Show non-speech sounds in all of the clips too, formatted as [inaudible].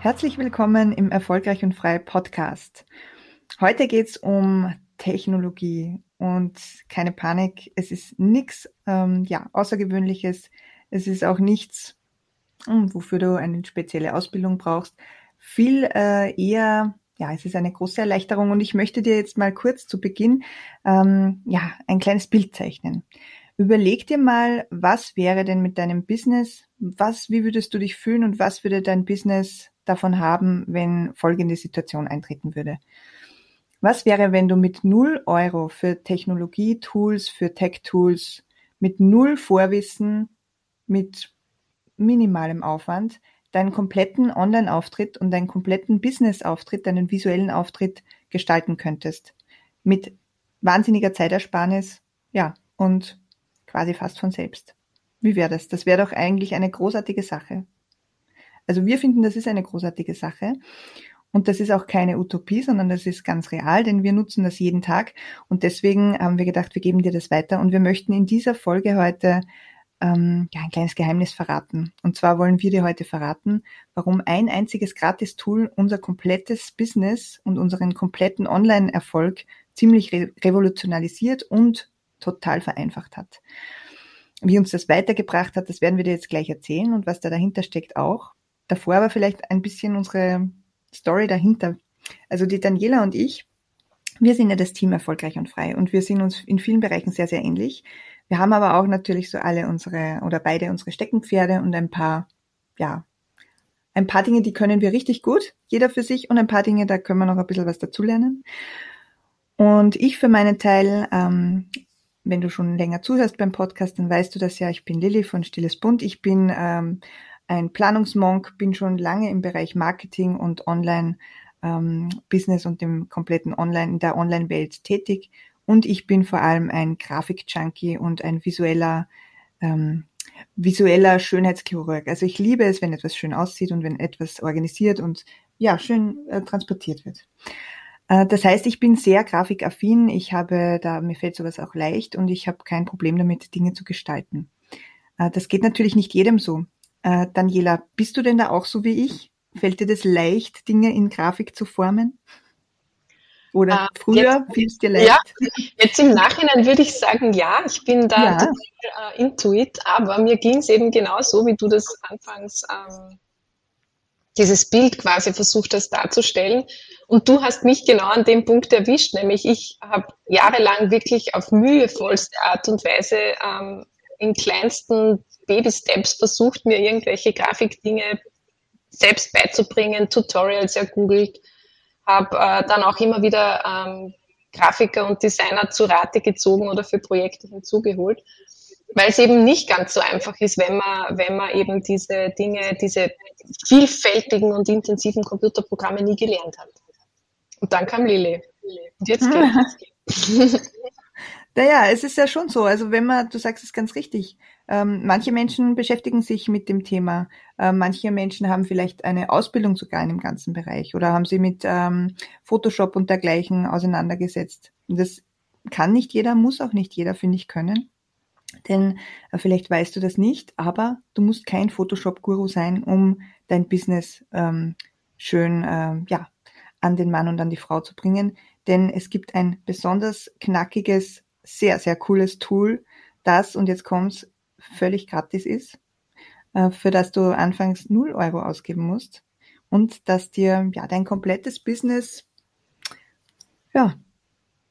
Herzlich willkommen im Erfolgreich und Frei Podcast. Heute geht's um Technologie und keine Panik, es ist nichts ähm, ja, Außergewöhnliches, es ist auch nichts, hm, wofür du eine spezielle Ausbildung brauchst. Viel äh, eher, ja, es ist eine große Erleichterung und ich möchte dir jetzt mal kurz zu Beginn ähm, ja, ein kleines Bild zeichnen. Überleg dir mal, was wäre denn mit deinem Business? Was, wie würdest du dich fühlen und was würde dein Business davon haben, wenn folgende Situation eintreten würde. Was wäre, wenn du mit null Euro für Technologie-Tools, für Tech-Tools, mit null Vorwissen, mit minimalem Aufwand deinen kompletten Online-Auftritt und deinen kompletten Business-Auftritt, deinen visuellen Auftritt gestalten könntest? Mit wahnsinniger Zeitersparnis, ja, und quasi fast von selbst. Wie wäre das? Das wäre doch eigentlich eine großartige Sache. Also wir finden, das ist eine großartige Sache. Und das ist auch keine Utopie, sondern das ist ganz real, denn wir nutzen das jeden Tag. Und deswegen haben wir gedacht, wir geben dir das weiter. Und wir möchten in dieser Folge heute ähm, ja, ein kleines Geheimnis verraten. Und zwar wollen wir dir heute verraten, warum ein einziges Gratis-Tool unser komplettes Business und unseren kompletten Online-Erfolg ziemlich re revolutionalisiert und total vereinfacht hat. Wie uns das weitergebracht hat, das werden wir dir jetzt gleich erzählen und was da dahinter steckt auch. Davor aber vielleicht ein bisschen unsere Story dahinter. Also die Daniela und ich, wir sind ja das Team erfolgreich und frei und wir sind uns in vielen Bereichen sehr, sehr ähnlich. Wir haben aber auch natürlich so alle unsere oder beide unsere Steckenpferde und ein paar, ja, ein paar Dinge, die können wir richtig gut, jeder für sich und ein paar Dinge, da können wir noch ein bisschen was dazulernen. Und ich für meinen Teil, ähm, wenn du schon länger zuhörst beim Podcast, dann weißt du das ja, ich bin Lilly von Stilles Bund. Ich bin ähm, ein Planungsmonk, bin schon lange im Bereich Marketing und Online ähm, Business und dem kompletten Online, in der Online-Welt tätig. Und ich bin vor allem ein Grafik-Junkie und ein visueller, ähm, visueller Schönheitschirurg. Also ich liebe es, wenn etwas schön aussieht und wenn etwas organisiert und ja, schön äh, transportiert wird. Äh, das heißt, ich bin sehr grafikaffin. Ich habe da, mir fällt sowas auch leicht und ich habe kein Problem damit, Dinge zu gestalten. Äh, das geht natürlich nicht jedem so. Äh, Daniela, bist du denn da auch so wie ich? Fällt dir das leicht, Dinge in Grafik zu formen? Oder äh, früher fiel es dir leicht? Ja, jetzt im Nachhinein würde ich sagen, ja, ich bin da ja. total äh, intuit, aber mir ging es eben genauso, wie du das anfangs, ähm, dieses Bild quasi versucht hast darzustellen. Und du hast mich genau an dem Punkt erwischt, nämlich ich habe jahrelang wirklich auf mühevollste Art und Weise ähm, in kleinsten Baby-Steps versucht, mir irgendwelche Grafikdinge selbst beizubringen, Tutorials ergoogelt, habe äh, dann auch immer wieder ähm, Grafiker und Designer zu Rate gezogen oder für Projekte hinzugeholt, weil es eben nicht ganz so einfach ist, wenn man, wenn man eben diese Dinge, diese vielfältigen und intensiven Computerprogramme nie gelernt hat. Und dann kam Lili. Und jetzt geht's. [laughs] Naja, es ist ja schon so. Also wenn man, du sagst es ganz richtig, ähm, manche Menschen beschäftigen sich mit dem Thema. Ähm, manche Menschen haben vielleicht eine Ausbildung sogar in dem ganzen Bereich oder haben sie mit ähm, Photoshop und dergleichen auseinandergesetzt. Und das kann nicht jeder, muss auch nicht jeder, finde ich, können. Denn äh, vielleicht weißt du das nicht, aber du musst kein Photoshop-Guru sein, um dein Business ähm, schön äh, ja, an den Mann und an die Frau zu bringen. Denn es gibt ein besonders knackiges sehr, sehr cooles Tool, das, und jetzt kommt's, völlig gratis ist, äh, für das du anfangs 0 Euro ausgeben musst und das dir ja dein komplettes Business ja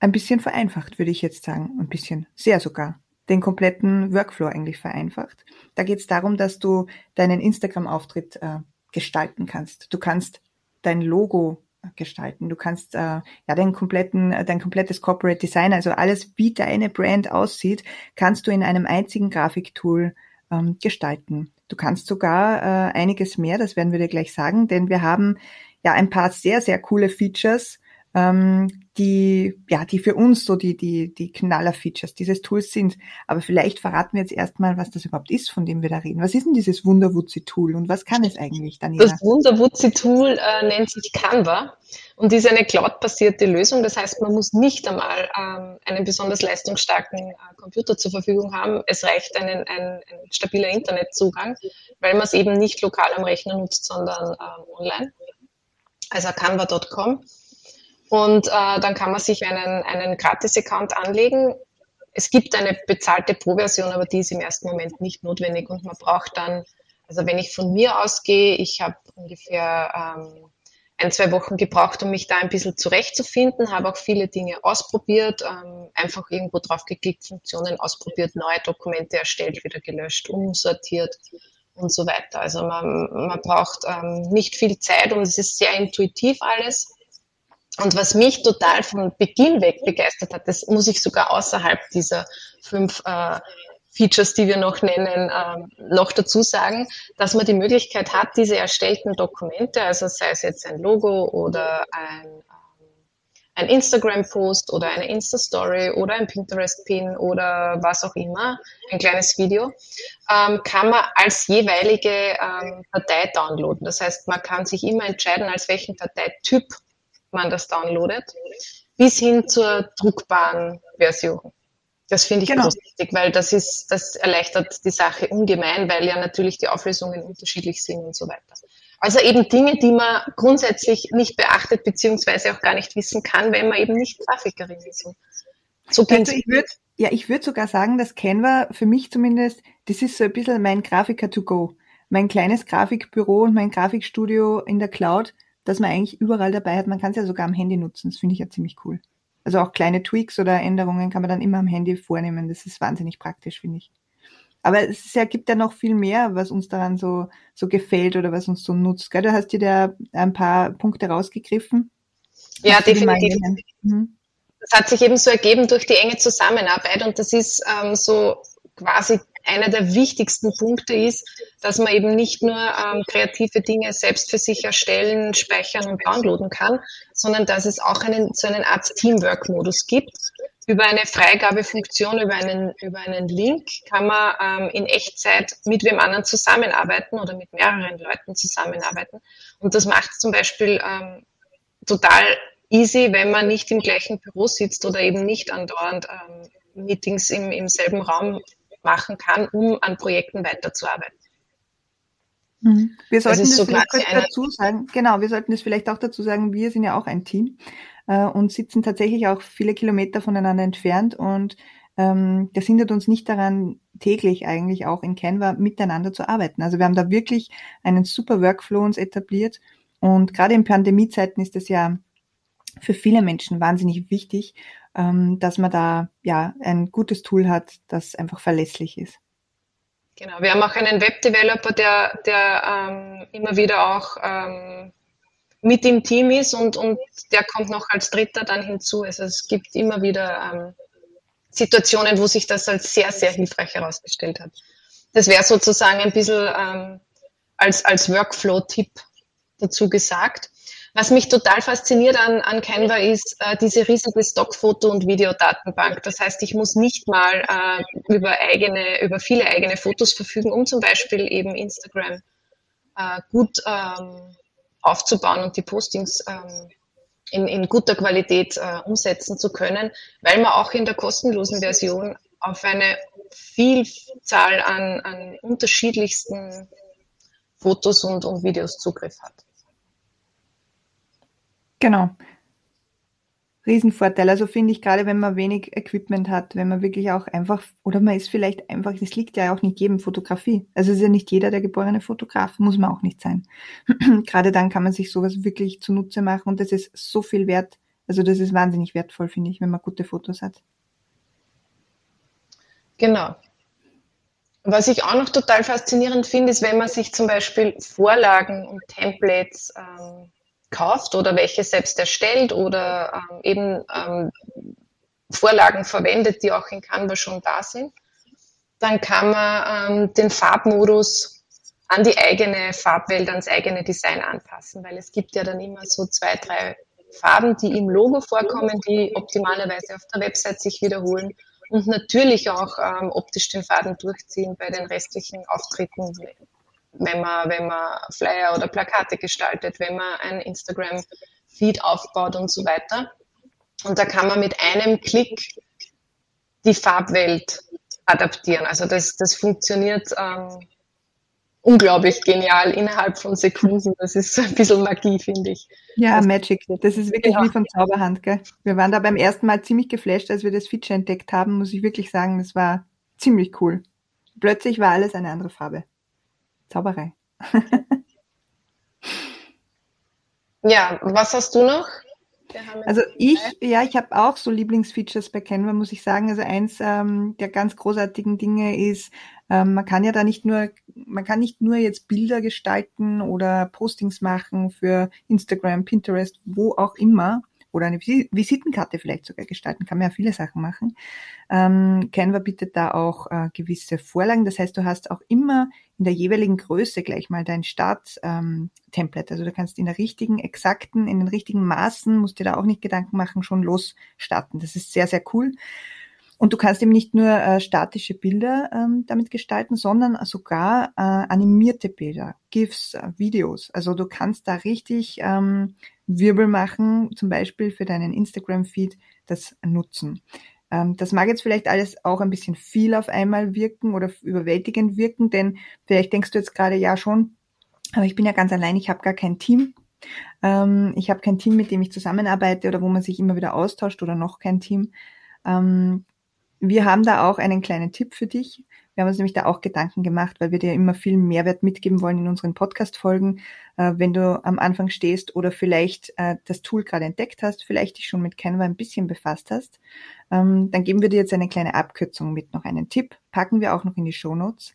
ein bisschen vereinfacht, würde ich jetzt sagen, ein bisschen, sehr sogar, den kompletten Workflow eigentlich vereinfacht. Da geht es darum, dass du deinen Instagram-Auftritt äh, gestalten kannst. Du kannst dein Logo gestalten. Du kannst äh, ja dein kompletten, äh, dein komplettes Corporate Design, also alles, wie deine Brand aussieht, kannst du in einem einzigen Grafiktool ähm, gestalten. Du kannst sogar äh, einiges mehr, das werden wir dir gleich sagen, denn wir haben ja ein paar sehr, sehr coole Features, ähm, die, ja, die für uns so die, die, die Knaller-Features dieses Tools sind. Aber vielleicht verraten wir jetzt erstmal, was das überhaupt ist, von dem wir da reden. Was ist denn dieses Wunderwutzi-Tool und was kann es eigentlich, Daniela? Das Wunderwutzi-Tool äh, nennt sich Canva und ist eine cloud-basierte Lösung. Das heißt, man muss nicht einmal ähm, einen besonders leistungsstarken äh, Computer zur Verfügung haben. Es reicht ein, ein, ein stabiler Internetzugang, weil man es eben nicht lokal am Rechner nutzt, sondern ähm, online. Also canva.com. Und äh, dann kann man sich einen, einen Gratis-Account anlegen. Es gibt eine bezahlte Pro-Version, aber die ist im ersten Moment nicht notwendig und man braucht dann, also wenn ich von mir ausgehe, ich habe ungefähr ähm, ein, zwei Wochen gebraucht, um mich da ein bisschen zurechtzufinden, habe auch viele Dinge ausprobiert, ähm, einfach irgendwo drauf geklickt, Funktionen ausprobiert, neue Dokumente erstellt, wieder gelöscht, umsortiert und so weiter. Also man, man braucht ähm, nicht viel Zeit und es ist sehr intuitiv alles. Und was mich total von Beginn weg begeistert hat, das muss ich sogar außerhalb dieser fünf äh, Features, die wir noch nennen, ähm, noch dazu sagen, dass man die Möglichkeit hat, diese erstellten Dokumente, also sei es jetzt ein Logo oder ein, ähm, ein Instagram-Post oder eine Insta-Story oder ein Pinterest-Pin oder was auch immer, ein kleines Video, ähm, kann man als jeweilige ähm, Datei downloaden. Das heißt, man kann sich immer entscheiden, als welchen Dateityp man das downloadet, bis hin zur druckbaren Version. Das finde ich genau. großartig, weil das ist, das erleichtert die Sache ungemein, weil ja natürlich die Auflösungen unterschiedlich sind und so weiter. Also eben Dinge, die man grundsätzlich nicht beachtet beziehungsweise auch gar nicht wissen kann, wenn man eben nicht Grafikerin ist. So also ich würde, ja, ich würde sogar sagen, dass Canva für mich zumindest, das ist so ein bisschen mein Grafiker to go. Mein kleines Grafikbüro und mein Grafikstudio in der Cloud, dass man eigentlich überall dabei hat. Man kann es ja sogar am Handy nutzen. Das finde ich ja ziemlich cool. Also auch kleine Tweaks oder Änderungen kann man dann immer am Handy vornehmen. Das ist wahnsinnig praktisch, finde ich. Aber es ja, gibt ja noch viel mehr, was uns daran so, so gefällt oder was uns so nutzt. Gell? Du hast dir da ein paar Punkte rausgegriffen. Ja, definitiv. Mhm. Das hat sich eben so ergeben durch die enge Zusammenarbeit und das ist ähm, so quasi einer der wichtigsten Punkte ist, dass man eben nicht nur ähm, kreative Dinge selbst für sich erstellen, speichern und downloaden kann, sondern dass es auch einen, so eine Art Teamwork-Modus gibt. Über eine Freigabefunktion, über einen, über einen Link kann man ähm, in Echtzeit mit wem anderen zusammenarbeiten oder mit mehreren Leuten zusammenarbeiten. Und das macht zum Beispiel ähm, total easy, wenn man nicht im gleichen Büro sitzt oder eben nicht andauernd ähm, Meetings im, im selben Raum machen kann, um an Projekten weiterzuarbeiten. Mhm. Wir sollten das, das so vielleicht kurz dazu sagen, genau, wir sollten das vielleicht auch dazu sagen, wir sind ja auch ein Team äh, und sitzen tatsächlich auch viele Kilometer voneinander entfernt und ähm, das hindert uns nicht daran, täglich eigentlich auch in Canva miteinander zu arbeiten. Also wir haben da wirklich einen super Workflow uns etabliert und gerade in Pandemiezeiten ist das ja für viele Menschen wahnsinnig wichtig, ähm, dass man da ja ein gutes Tool hat, das einfach verlässlich ist. Genau, wir haben auch einen Webdeveloper, der, der ähm, immer wieder auch ähm, mit im Team ist und, und der kommt noch als Dritter dann hinzu. Also es gibt immer wieder ähm, Situationen, wo sich das als sehr, sehr hilfreich herausgestellt hat. Das wäre sozusagen ein bisschen ähm, als, als Workflow-Tipp dazu gesagt. Was mich total fasziniert an, an Canva ist äh, diese riesige Stockfoto- und Videodatenbank. Das heißt, ich muss nicht mal äh, über eigene, über viele eigene Fotos verfügen, um zum Beispiel eben Instagram äh, gut ähm, aufzubauen und die Postings ähm, in, in guter Qualität äh, umsetzen zu können, weil man auch in der kostenlosen Version auf eine Vielzahl an, an unterschiedlichsten Fotos und, und Videos Zugriff hat. Genau. Riesenvorteil. Also finde ich gerade, wenn man wenig Equipment hat, wenn man wirklich auch einfach, oder man ist vielleicht einfach, das liegt ja auch nicht jedem Fotografie. Also ist ja nicht jeder der geborene Fotograf, muss man auch nicht sein. [clears throat] gerade dann kann man sich sowas wirklich zunutze machen und das ist so viel wert. Also das ist wahnsinnig wertvoll, finde ich, wenn man gute Fotos hat. Genau. Was ich auch noch total faszinierend finde, ist, wenn man sich zum Beispiel Vorlagen und Templates ähm, kauft oder welche selbst erstellt oder ähm, eben ähm, Vorlagen verwendet, die auch in Canva schon da sind. Dann kann man ähm, den Farbmodus an die eigene Farbwelt, ans eigene Design anpassen, weil es gibt ja dann immer so zwei, drei Farben, die im Logo vorkommen, die optimalerweise auf der Website sich wiederholen und natürlich auch ähm, optisch den Faden durchziehen bei den restlichen Auftritten, wenn man, wenn man Flyer oder Plakate gestaltet, wenn man ein Instagram-Feed aufbaut und so weiter. Und da kann man mit einem Klick die Farbwelt adaptieren. Also das, das funktioniert ähm, unglaublich genial innerhalb von Sekunden. Das ist ein bisschen Magie, finde ich. Ja, Magic. Das ist wirklich ja. wie von Zauberhand. Gell? Wir waren da beim ersten Mal ziemlich geflasht, als wir das Feature entdeckt haben, muss ich wirklich sagen. Das war ziemlich cool. Plötzlich war alles eine andere Farbe. Zauberei. ja, was hast du noch? Also ich, ja, ich habe auch so Lieblingsfeatures bei Canva, muss ich sagen. Also eins ähm, der ganz großartigen Dinge ist, ähm, man kann ja da nicht nur, man kann nicht nur jetzt Bilder gestalten oder Postings machen für Instagram, Pinterest, wo auch immer, oder eine Visitenkarte vielleicht sogar gestalten, kann man ja viele Sachen machen. Ähm, Canva bietet da auch äh, gewisse Vorlagen. Das heißt, du hast auch immer in der jeweiligen Größe gleich mal dein Start-Template. Ähm, also du kannst in der richtigen, exakten, in den richtigen Maßen, musst dir da auch nicht Gedanken machen, schon losstarten. Das ist sehr, sehr cool. Und du kannst eben nicht nur äh, statische Bilder ähm, damit gestalten, sondern sogar äh, animierte Bilder, GIFs, äh, Videos. Also du kannst da richtig ähm, Wirbel machen, zum Beispiel für deinen Instagram-Feed das nutzen. Ähm, das mag jetzt vielleicht alles auch ein bisschen viel auf einmal wirken oder überwältigend wirken, denn vielleicht denkst du jetzt gerade ja schon, aber ich bin ja ganz allein, ich habe gar kein Team. Ähm, ich habe kein Team, mit dem ich zusammenarbeite oder wo man sich immer wieder austauscht oder noch kein Team. Ähm, wir haben da auch einen kleinen Tipp für dich. Wir haben uns nämlich da auch Gedanken gemacht, weil wir dir immer viel Mehrwert mitgeben wollen in unseren Podcast-Folgen. Äh, wenn du am Anfang stehst oder vielleicht äh, das Tool gerade entdeckt hast, vielleicht dich schon mit Canva ein bisschen befasst hast, ähm, dann geben wir dir jetzt eine kleine Abkürzung mit, noch einen Tipp, packen wir auch noch in die Show Notes.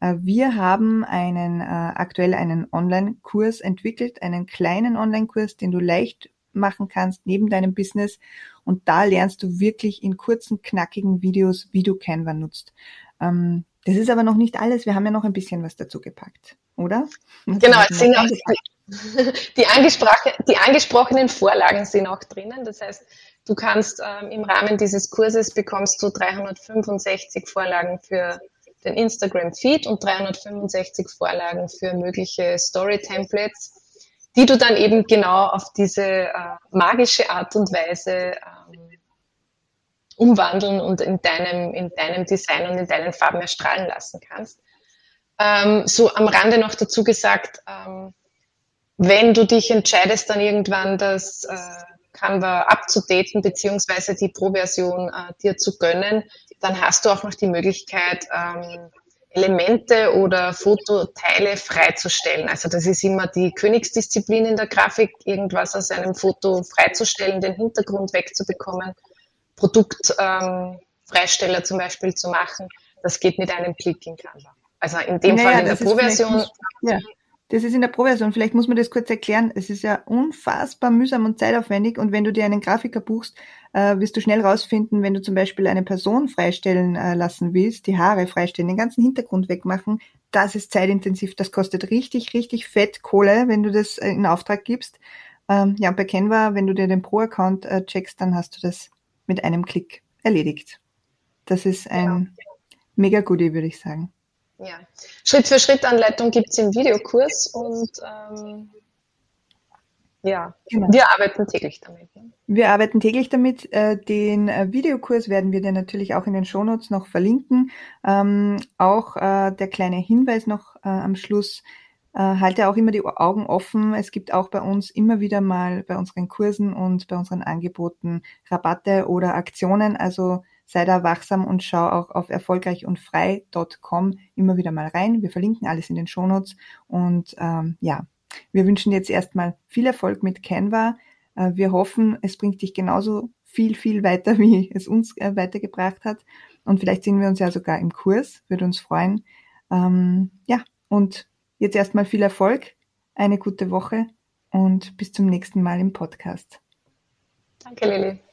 Äh, wir haben einen, äh, aktuell einen Online-Kurs entwickelt, einen kleinen Online-Kurs, den du leicht machen kannst neben deinem Business. Und da lernst du wirklich in kurzen, knackigen Videos, wie du Canva nutzt. Ähm, das ist aber noch nicht alles. Wir haben ja noch ein bisschen was dazu gepackt, oder? Was genau, es sind auch die, angesprochen, [laughs] die angesprochenen Vorlagen sind auch drinnen. Das heißt, du kannst ähm, im Rahmen dieses Kurses bekommst du 365 Vorlagen für den Instagram-Feed und 365 Vorlagen für mögliche Story-Templates die du dann eben genau auf diese äh, magische Art und Weise ähm, umwandeln und in deinem, in deinem Design und in deinen Farben erstrahlen lassen kannst. Ähm, so am Rande noch dazu gesagt, ähm, wenn du dich entscheidest, dann irgendwann das äh, Canva abzudaten, beziehungsweise die Pro-Version äh, dir zu gönnen, dann hast du auch noch die Möglichkeit, ähm, Elemente oder Fototeile freizustellen. Also das ist immer die Königsdisziplin in der Grafik, irgendwas aus einem Foto freizustellen, den Hintergrund wegzubekommen, Produktfreisteller ähm, zum Beispiel zu machen. Das geht mit einem Klick in Canva. Also in dem naja, Fall in der Pro-Version. Ja. Das ist in der Pro-Version. Vielleicht muss man das kurz erklären. Es ist ja unfassbar mühsam und zeitaufwendig. Und wenn du dir einen Grafiker buchst, äh, wirst du schnell rausfinden, wenn du zum Beispiel eine Person freistellen äh, lassen willst, die Haare freistellen, den ganzen Hintergrund wegmachen, das ist zeitintensiv. Das kostet richtig, richtig fett Kohle, wenn du das äh, in Auftrag gibst. Ähm, ja, bei Canva, wenn du dir den Pro-Account äh, checkst, dann hast du das mit einem Klick erledigt. Das ist ein ja. mega Goodie, würde ich sagen. Ja, Schritt-für-Schritt-Anleitung gibt es im Videokurs und ähm, ja, genau. wir arbeiten täglich damit. Wir arbeiten täglich damit. Äh, den äh, Videokurs werden wir dir natürlich auch in den Shownotes noch verlinken. Ähm, auch äh, der kleine Hinweis noch am Schluss. Halte auch immer die Augen offen. Es gibt auch bei uns immer wieder mal bei unseren Kursen und bei unseren Angeboten Rabatte oder Aktionen. Also sei da wachsam und schau auch auf erfolgreichundfrei.com immer wieder mal rein. Wir verlinken alles in den Shownotes und ähm, ja, wir wünschen jetzt erstmal viel Erfolg mit Canva. Äh, wir hoffen, es bringt dich genauso viel, viel weiter, [laughs] wie es uns äh, weitergebracht hat. Und vielleicht sehen wir uns ja sogar im Kurs, würde uns freuen. Ähm, ja, und jetzt erstmal viel Erfolg, eine gute Woche und bis zum nächsten Mal im Podcast. Danke, Lili.